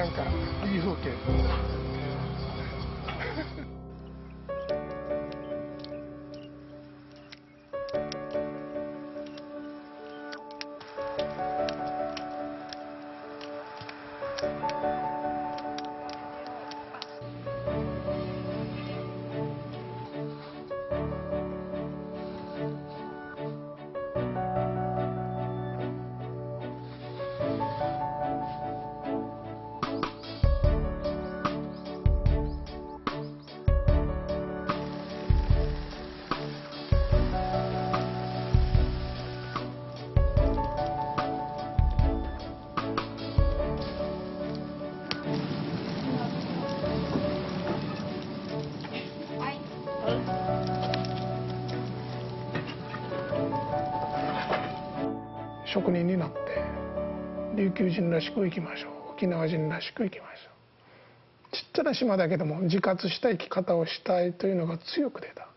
なんかいい風景職人になって琉球人らしく生きましょう沖縄人らしく生きましょうちっちゃな島だけども自活した生き方をしたいというのが強く出た。